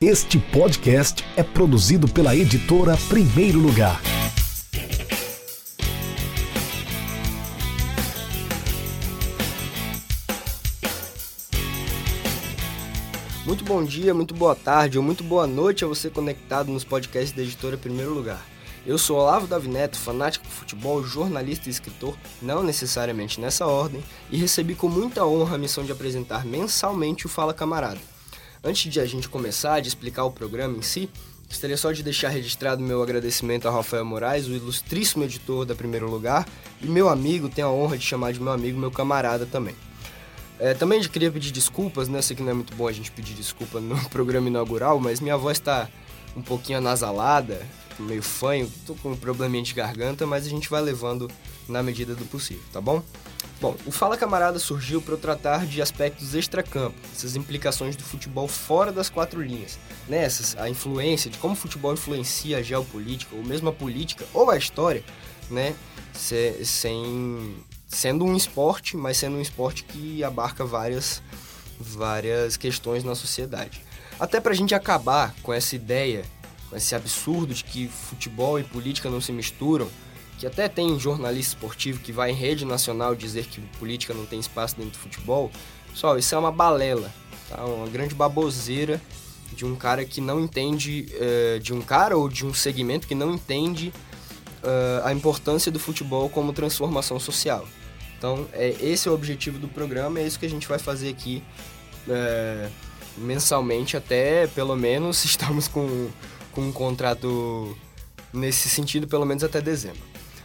Este podcast é produzido pela editora Primeiro Lugar. Muito bom dia, muito boa tarde ou muito boa noite a você conectado nos podcasts da editora Primeiro Lugar. Eu sou Olavo Davi Neto, fanático de futebol, jornalista e escritor, não necessariamente nessa ordem, e recebi com muita honra a missão de apresentar mensalmente o Fala Camarada. Antes de a gente começar, de explicar o programa em si, gostaria só de deixar registrado meu agradecimento a Rafael Moraes, o ilustríssimo editor da Primeiro Lugar, e meu amigo, tenho a honra de chamar de meu amigo, meu camarada também. É, também queria pedir desculpas, né? Sei que não é muito bom a gente pedir desculpa no programa inaugural, mas minha voz está um pouquinho anasalada, meio fanho, tô com um probleminha de garganta, mas a gente vai levando na medida do possível, tá bom? Bom, o Fala Camarada surgiu para eu tratar de aspectos extracampo, essas implicações do futebol fora das quatro linhas. Nessas, a influência de como o futebol influencia a geopolítica, ou mesmo a política, ou a história, né? Se, sem, sendo um esporte, mas sendo um esporte que abarca várias, várias questões na sociedade. Até para a gente acabar com essa ideia com esse absurdo de que futebol e política não se misturam, que até tem jornalista esportivo que vai em rede nacional dizer que política não tem espaço dentro do futebol. Pessoal, isso é uma balela, tá? uma grande baboseira de um cara que não entende, uh, de um cara ou de um segmento que não entende uh, a importância do futebol como transformação social. Então, é, esse é o objetivo do programa, é isso que a gente vai fazer aqui uh, mensalmente até, pelo menos, estamos com com um contrato nesse sentido, pelo menos até dezembro.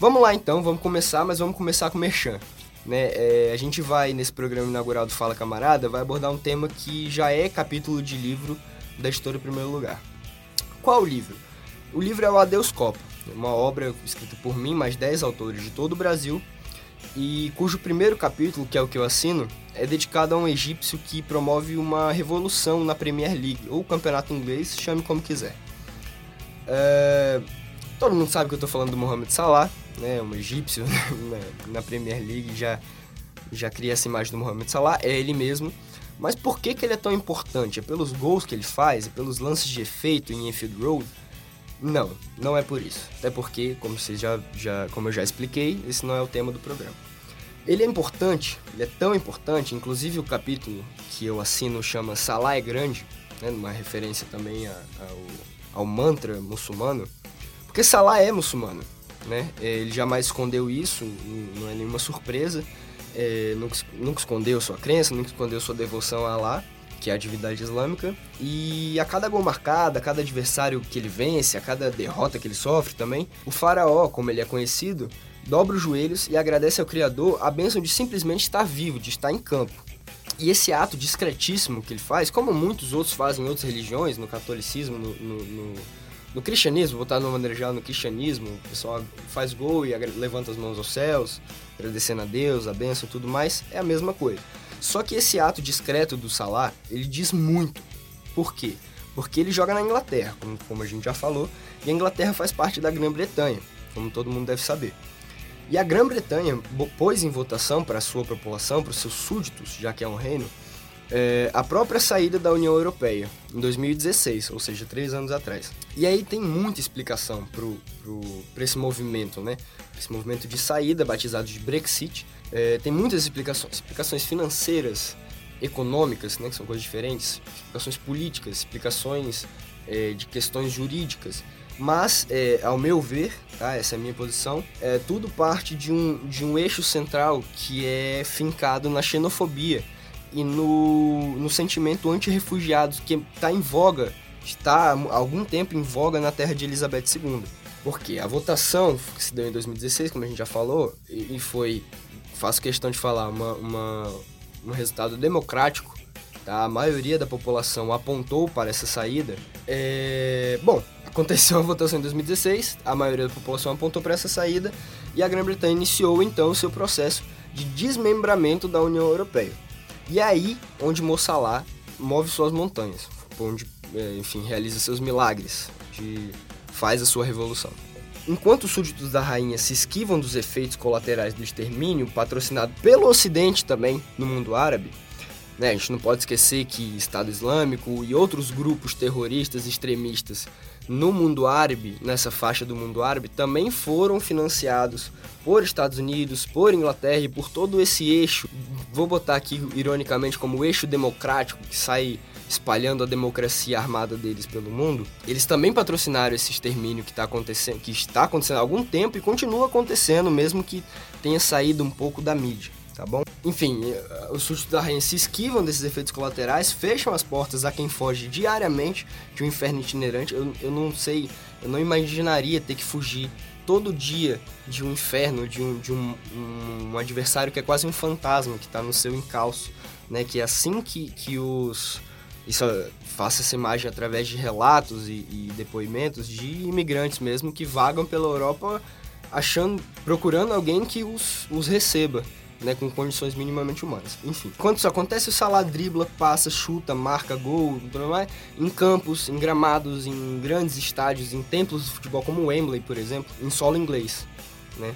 Vamos lá então, vamos começar, mas vamos começar com o Merchan. Né? É, a gente vai, nesse programa inaugural do Fala Camarada, vai abordar um tema que já é capítulo de livro da editora Primeiro Lugar. Qual o livro? O livro é o Adeus Copa, uma obra escrita por mim, mais 10 autores de todo o Brasil, e cujo primeiro capítulo, que é o que eu assino, é dedicado a um egípcio que promove uma revolução na Premier League, ou campeonato inglês, chame como quiser. É, todo mundo sabe que eu estou falando do Mohamed Salah, né, um egípcio né, na Premier League, já, já cria essa imagem do Mohamed Salah, é ele mesmo. Mas por que, que ele é tão importante? É pelos gols que ele faz? É pelos lances de efeito em Enfield Road? Não, não é por isso. Até porque, como, você já, já, como eu já expliquei, esse não é o tema do programa. Ele é importante, ele é tão importante, inclusive o capítulo que eu assino chama Salah é Grande, né, uma referência também ao ao mantra muçulmano, porque Salah é muçulmano, né? É, ele jamais escondeu isso, não é nenhuma surpresa. É, nunca, nunca escondeu sua crença, nunca escondeu sua devoção a Allah, que é a divindade islâmica. E a cada gol marcado, a cada adversário que ele vence, a cada derrota que ele sofre também, o faraó, como ele é conhecido, dobra os joelhos e agradece ao Criador a bênção de simplesmente estar vivo, de estar em campo. E esse ato discretíssimo que ele faz, como muitos outros fazem em outras religiões, no catolicismo, no, no, no, no cristianismo, botar de uma maneira geral no cristianismo, o pessoal faz gol e levanta as mãos aos céus, agradecendo a Deus, a bênção tudo mais, é a mesma coisa. Só que esse ato discreto do Salah, ele diz muito. Por quê? Porque ele joga na Inglaterra, como, como a gente já falou, e a Inglaterra faz parte da Grã-Bretanha, como todo mundo deve saber. E a Grã-Bretanha pôs em votação para a sua população, para os seus súditos, já que é um reino, é, a própria saída da União Europeia, em 2016, ou seja, três anos atrás. E aí tem muita explicação para esse movimento, né? Esse movimento de saída, batizado de Brexit. É, tem muitas explicações, explicações financeiras, econômicas, né, que são coisas diferentes, explicações políticas, explicações é, de questões jurídicas. Mas, é, ao meu ver, tá, essa é a minha posição, é, tudo parte de um, de um eixo central que é fincado na xenofobia e no, no sentimento anti-refugiados que está em voga, está há algum tempo em voga na terra de Elizabeth II. Porque a votação que se deu em 2016, como a gente já falou, e, e foi, faço questão de falar, uma, uma, um resultado democrático, tá? a maioria da população apontou para essa saída. É... Bom, Aconteceu a votação em 2016, a maioria da população apontou para essa saída e a Grã-Bretanha iniciou então o seu processo de desmembramento da União Europeia. E aí onde Mossalá move suas montanhas, onde, é, enfim, realiza seus milagres, de, faz a sua revolução. Enquanto os súditos da rainha se esquivam dos efeitos colaterais do extermínio, patrocinado pelo Ocidente também no mundo árabe, Né? A gente não pode esquecer que Estado Islâmico e outros grupos terroristas extremistas no mundo árabe, nessa faixa do mundo árabe, também foram financiados por Estados Unidos, por Inglaterra e por todo esse eixo, vou botar aqui ironicamente como eixo democrático que sai espalhando a democracia armada deles pelo mundo, eles também patrocinaram esse extermínio que, tá acontecendo, que está acontecendo há algum tempo e continua acontecendo, mesmo que tenha saído um pouco da mídia tá bom? Enfim, eh, os súditos da rainha se esquivam desses efeitos colaterais, fecham as portas a quem foge diariamente de um inferno itinerante. Eu, eu não sei, eu não imaginaria ter que fugir todo dia de um inferno, de um, de um, um, um adversário que é quase um fantasma que está no seu encalço, né? Que é assim que, que os... Isso faça essa imagem através de relatos e, e depoimentos de imigrantes mesmo que vagam pela Europa achando, procurando alguém que os, os receba né, com condições minimamente humanas. Enfim, quando isso acontece, o Salah dribla, passa, chuta, marca gol, tudo mais, em campos, em gramados, em grandes estádios, em templos de futebol como Wembley, por exemplo, em solo inglês, né?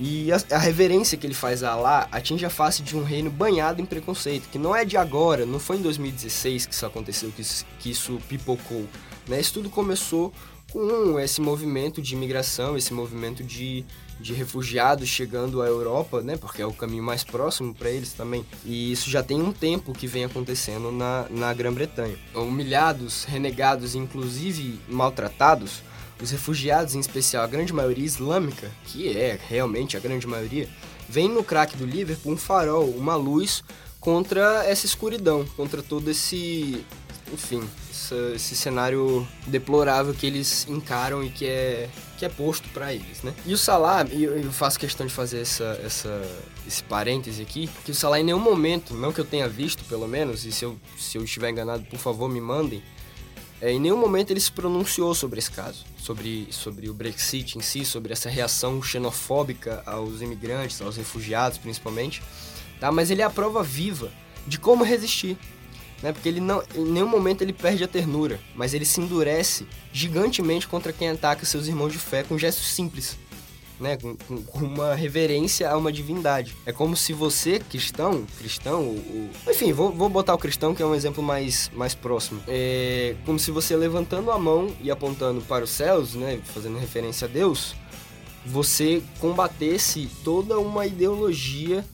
E a, a, reverência que ele faz a Alá atinge a face de um reino banhado em preconceito, que não é de agora, não foi em 2016 que isso aconteceu, que isso, que isso pipocou. Né? Isso tudo começou com esse movimento de imigração, esse movimento de de refugiados chegando à Europa, né? Porque é o caminho mais próximo para eles também. E isso já tem um tempo que vem acontecendo na, na Grã-Bretanha. Humilhados, renegados, inclusive maltratados, os refugiados, em especial a grande maioria islâmica, que é realmente a grande maioria, vem no craque do Liverpool um farol, uma luz contra essa escuridão, contra todo esse, enfim, essa, esse cenário deplorável que eles encaram e que é, que é posto para eles, né? E o Salah, e eu faço questão de fazer essa, essa, esse parêntese aqui, que o Salah em nenhum momento, não que eu tenha visto pelo menos, e se eu, se eu estiver enganado, por favor me mandem, é, em nenhum momento ele se pronunciou sobre esse caso, sobre, sobre o Brexit em si, sobre essa reação xenofóbica aos imigrantes, aos refugiados principalmente, tá? mas ele é a prova viva de como resistir, né? Porque ele não, em nenhum momento ele perde a ternura, mas ele se endurece gigantemente contra quem ataca seus irmãos de fé com gestos simples, né? Com, com uma reverência a uma divindade. É como se você, cristão, cristão, ou, enfim, vou, vou botar o cristão que é um exemplo mais, mais próximo. É como se você levantando a mão e apontando para os céus, né? Fazendo referência a Deus, você combatesse toda uma ideologia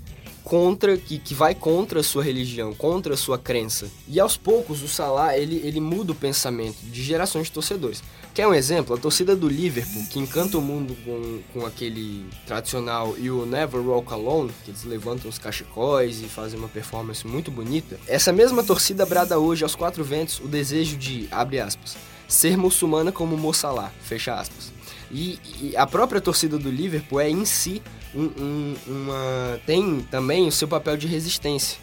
contra que, que vai contra a sua religião, contra a sua crença. E aos poucos o Salah ele, ele muda o pensamento de gerações de torcedores. Quer um exemplo? A torcida do Liverpool, que encanta o mundo com, com aquele tradicional e o Never Walk Alone, que eles levantam os cachecóis e fazem uma performance muito bonita. Essa mesma torcida brada hoje aos quatro ventos o desejo de, abre aspas, ser muçulmana como Mo Salah, fecha aspas. E, e a própria torcida do Liverpool é em si um, um, uma, tem também o seu papel de resistência,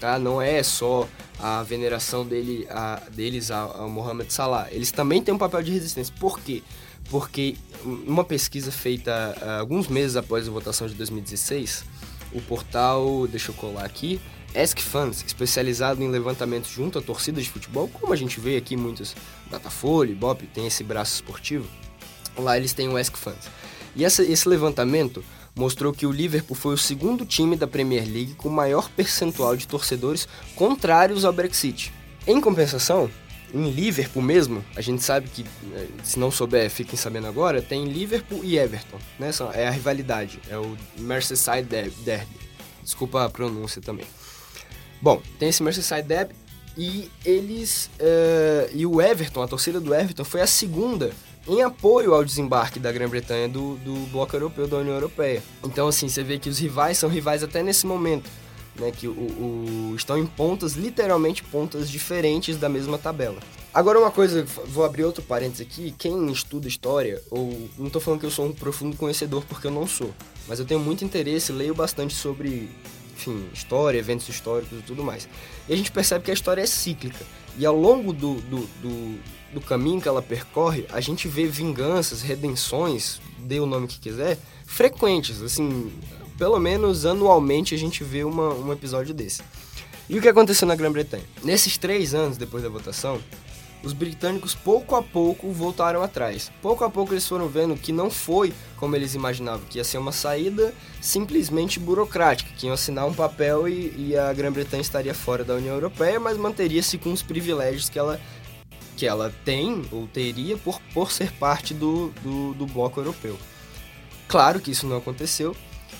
tá? Não é só a veneração dele, a, deles ao Mohamed Salah. Eles também têm um papel de resistência. Por quê? Porque uma pesquisa feita uh, alguns meses após a votação de 2016, o portal, deixa eu colar aqui, Ask Fans, especializado em levantamento junto a torcidas de futebol, como a gente vê aqui muitos, Datafolha, Bop tem esse braço esportivo, lá eles têm o Ask Fans. E essa, esse levantamento mostrou que o Liverpool foi o segundo time da Premier League com maior percentual de torcedores contrários ao Brexit. Em compensação, em Liverpool mesmo, a gente sabe que, eh, se não souber, fiquem sabendo agora, tem Liverpool e Everton, né? É a rivalidade, é o Merseyside Derby. Desculpa a pronúncia também. Bom, tem esse Merseyside Derby e eles... Uh, e o Everton, a torcida do Everton, foi a segunda em apoio ao desembarque da Grã-Bretanha do, do bloco europeu, da União Europeia. Então, assim, você vê que os rivais são rivais até nesse momento, né? Que o, o, estão em pontas, literalmente pontas diferentes da mesma tabela. Agora, uma coisa, vou abrir outro parênteses aqui. Quem estuda história, ou não estou falando que eu sou um profundo conhecedor, porque eu não sou, mas eu tenho muito interesse, leio bastante sobre, enfim, história, eventos históricos e tudo mais. E a gente percebe que a história é cíclica. E ao longo do, do, do do caminho que ela percorre, a gente vê vinganças, redenções, dê o nome que quiser, frequentes. Assim, pelo menos anualmente a gente vê uma, um episódio desse. E o que aconteceu na Grã-Bretanha? Nesses três anos depois da votação, os britânicos pouco a pouco voltaram atrás. Pouco a pouco eles foram vendo que não foi como eles imaginavam, que ia ser uma saída simplesmente burocrática, que iam assinar um papel e, e a Grã-Bretanha estaria fora da União Europeia, mas manteria-se com os privilégios que ela, que ela tem ou teria por, por ser parte do, do, do bloco europeu. Claro que isso não aconteceu,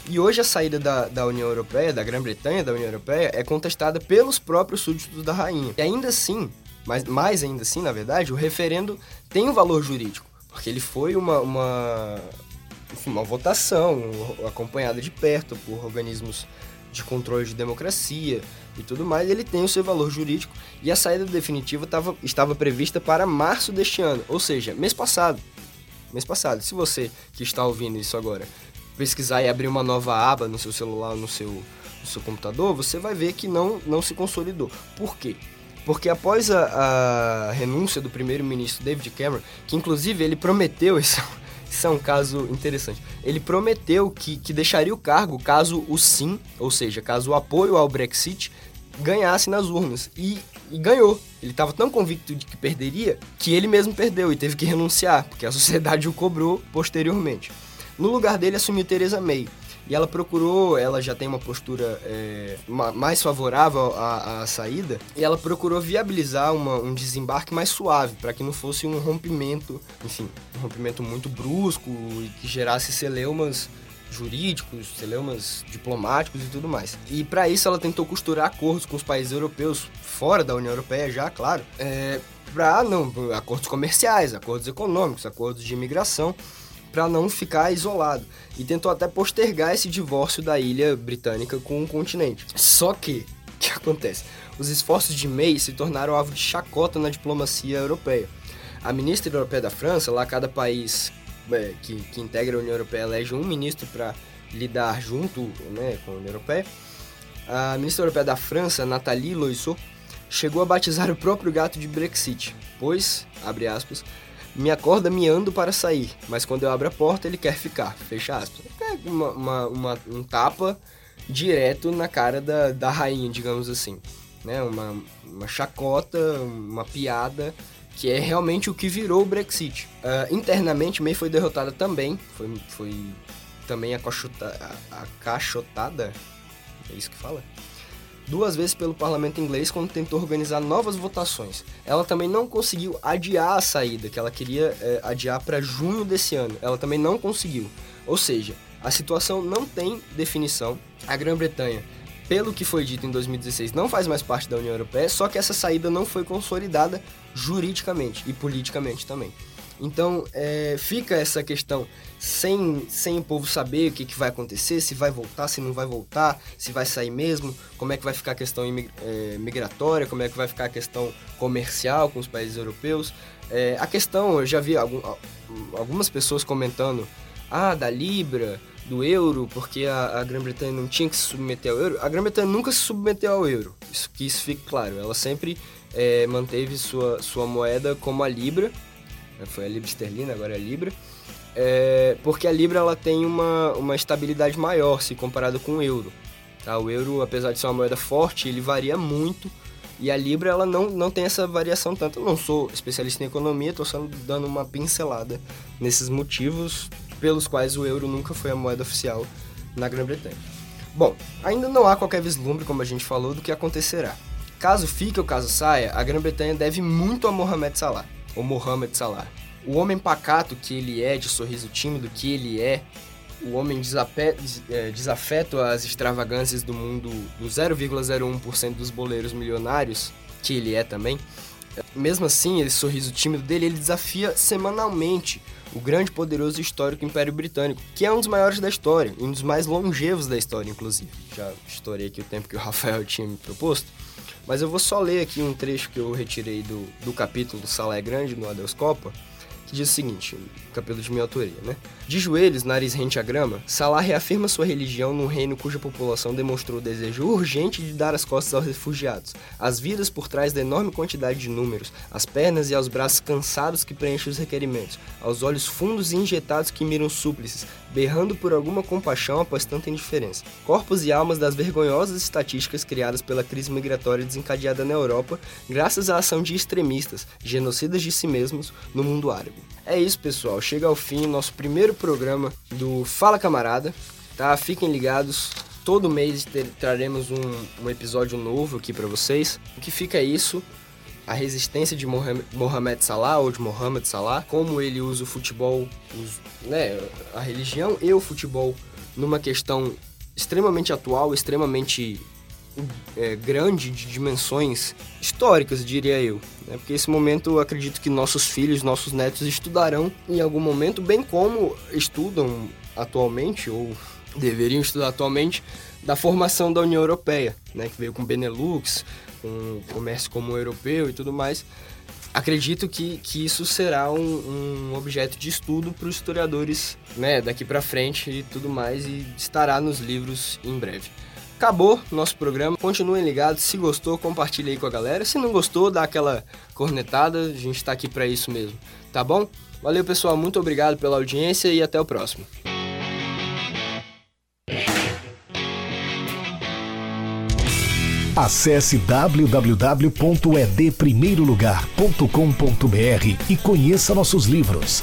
e hoje a saída da, da União Europeia, da Grã-Bretanha da União Europeia, é contestada pelos próprios súditos da rainha. E ainda assim, mas mais ainda assim, na verdade, o referendo tem um valor jurídico, porque ele foi uma, uma, uma votação acompanhada de perto por organismos de controle de democracia e tudo mais, ele tem o seu valor jurídico e a saída definitiva tava, estava prevista para março deste ano, ou seja, mês passado. Mês passado. Se você que está ouvindo isso agora pesquisar e abrir uma nova aba no seu celular, no seu, no seu computador, você vai ver que não, não se consolidou. Por quê? Porque após a, a renúncia do primeiro-ministro David Cameron, que inclusive ele prometeu, isso, isso é um caso interessante, ele prometeu que, que deixaria o cargo caso o sim, ou seja, caso o apoio ao Brexit ganhasse nas urnas. E, e ganhou. Ele estava tão convicto de que perderia que ele mesmo perdeu e teve que renunciar, porque a sociedade o cobrou posteriormente. No lugar dele assumiu Teresa May. E ela procurou, ela já tem uma postura é, mais favorável à, à, saída, e ela procurou viabilizar uma, um desembarque mais suave, para que não fosse um rompimento, enfim, um rompimento muito brusco e que gerasse celeumas jurídicos, celeumas diplomáticos e tudo mais. E para isso ela tentou costurar acordos com os países europeus, fora da União Europeia já, claro, é, para não acordos comerciais, acordos econômicos, acordos de imigração para não ficar isolado e tentou até postergar esse divórcio da ilha britânica com o continente. Só que, o que acontece? Os esforços de May se tornaram alvo de chacota na diplomacia europeia. A ministra europeia da França, lá cada país que, que integra a União Europeia elege um ministro para lidar junto né, com a União Europeia. A ministra europeia da França, Nathalie Loiseau, chegou a batizar o próprio gato de Brexit, pois, abre aspas, me acorda miando para sair, mas quando eu abro a porta ele quer ficar, fecha aspas. É uma, uma, uma, um tapa direto na cara da, da rainha, digamos assim. Né? Uma, uma chacota, uma piada, que é realmente o que virou o Brexit. Uh, internamente, May foi derrotada também, foi, foi também acachotada, é isso que fala? duas vezes pelo parlamento inglês quando tentou organizar novas votações. Ela também não conseguiu adiar a saída, que ela queria é, adiar para junho desse ano. Ela também não conseguiu. Ou seja, a situação não tem definição. A Grã-Bretanha, pelo que foi dito em 2016, não faz mais parte da União Europeia, só que essa saída não foi consolidada juridicamente e politicamente também. Então é, fica essa questão sem, sem o povo saber o que, que vai acontecer, se vai voltar, se não vai voltar, se vai sair mesmo, como é que vai ficar a questão é, migratória, como é que vai ficar a questão comercial com os países europeus. É, a questão, eu já vi algum, algumas pessoas comentando, ah, da Libra, do euro, porque a, a Grã-Bretanha não tinha que se submeter ao euro. A Grã-Bretanha nunca se submeteu ao euro, isso, que isso fique claro. Ela sempre é, manteve sua, sua moeda como a Libra, né, foi a Libra esterlina, agora é a Libra, é, porque a Libra ela tem uma, uma estabilidade maior se comparado com o euro. Tá? O euro, apesar de ser uma moeda forte, ele varia muito e a Libra ela não, não tem essa variação tanto. Eu não sou especialista em economia, estou só dando uma pincelada nesses motivos pelos quais o euro nunca foi a moeda oficial na Grã-Bretanha. Bom, ainda não há qualquer vislumbre, como a gente falou, do que acontecerá. Caso fique ou caso saia, a Grã-Bretanha deve muito a Mohamed Salah o Mohamed Salah. O homem pacato que ele é, de sorriso tímido que ele é, o homem é, desafeto às extravagâncias do mundo do 0,01% dos boleiros milionários, que ele é também. Mesmo assim, esse sorriso tímido dele, ele desafia semanalmente o grande, poderoso e histórico Império Britânico, que é um dos maiores da história, um dos mais longevos da história, inclusive. Já estourei aqui o tempo que o Rafael tinha me proposto. Mas eu vou só ler aqui um trecho que eu retirei do, do capítulo Sala é Grande no Adeus Copa, que diz o seguinte, capítulo de minha autoria, né? De joelhos, nariz rente à grama, Salah reafirma sua religião num reino cuja população demonstrou o desejo urgente de dar as costas aos refugiados, as vidas por trás da enorme quantidade de números, as pernas e aos braços cansados que preenchem os requerimentos, aos olhos fundos e injetados que miram súplices, berrando por alguma compaixão após tanta indiferença. Corpos e almas das vergonhosas estatísticas criadas pela crise migratória desencadeada na Europa, graças à ação de extremistas, genocidas de si mesmos, no mundo árabe. É isso, pessoal. Chega ao fim nosso primeiro programa do Fala Camarada. Tá? Fiquem ligados. Todo mês traremos um, um episódio novo aqui para vocês. O que fica é isso a resistência de Mohamed Salah ou de Mohamed Salah, como ele usa o futebol, né, a religião e o futebol numa questão extremamente atual, extremamente é, grande de dimensões históricas, diria eu. Né? Porque esse momento eu acredito que nossos filhos, nossos netos estudarão em algum momento, bem como estudam atualmente, ou deveriam estudar atualmente, da formação da União Europeia, né? que veio com Benelux, com comércio comum europeu e tudo mais. Acredito que, que isso será um, um objeto de estudo para os historiadores né, daqui para frente e tudo mais, e estará nos livros em breve. Acabou nosso programa. Continuem ligados. Se gostou, compartilhe aí com a galera. Se não gostou, dá aquela cornetada. A gente está aqui para isso mesmo. Tá bom? Valeu, pessoal. Muito obrigado pela audiência e até o próximo. Acesse www.edprimeirolugar.com.br e conheça nossos livros.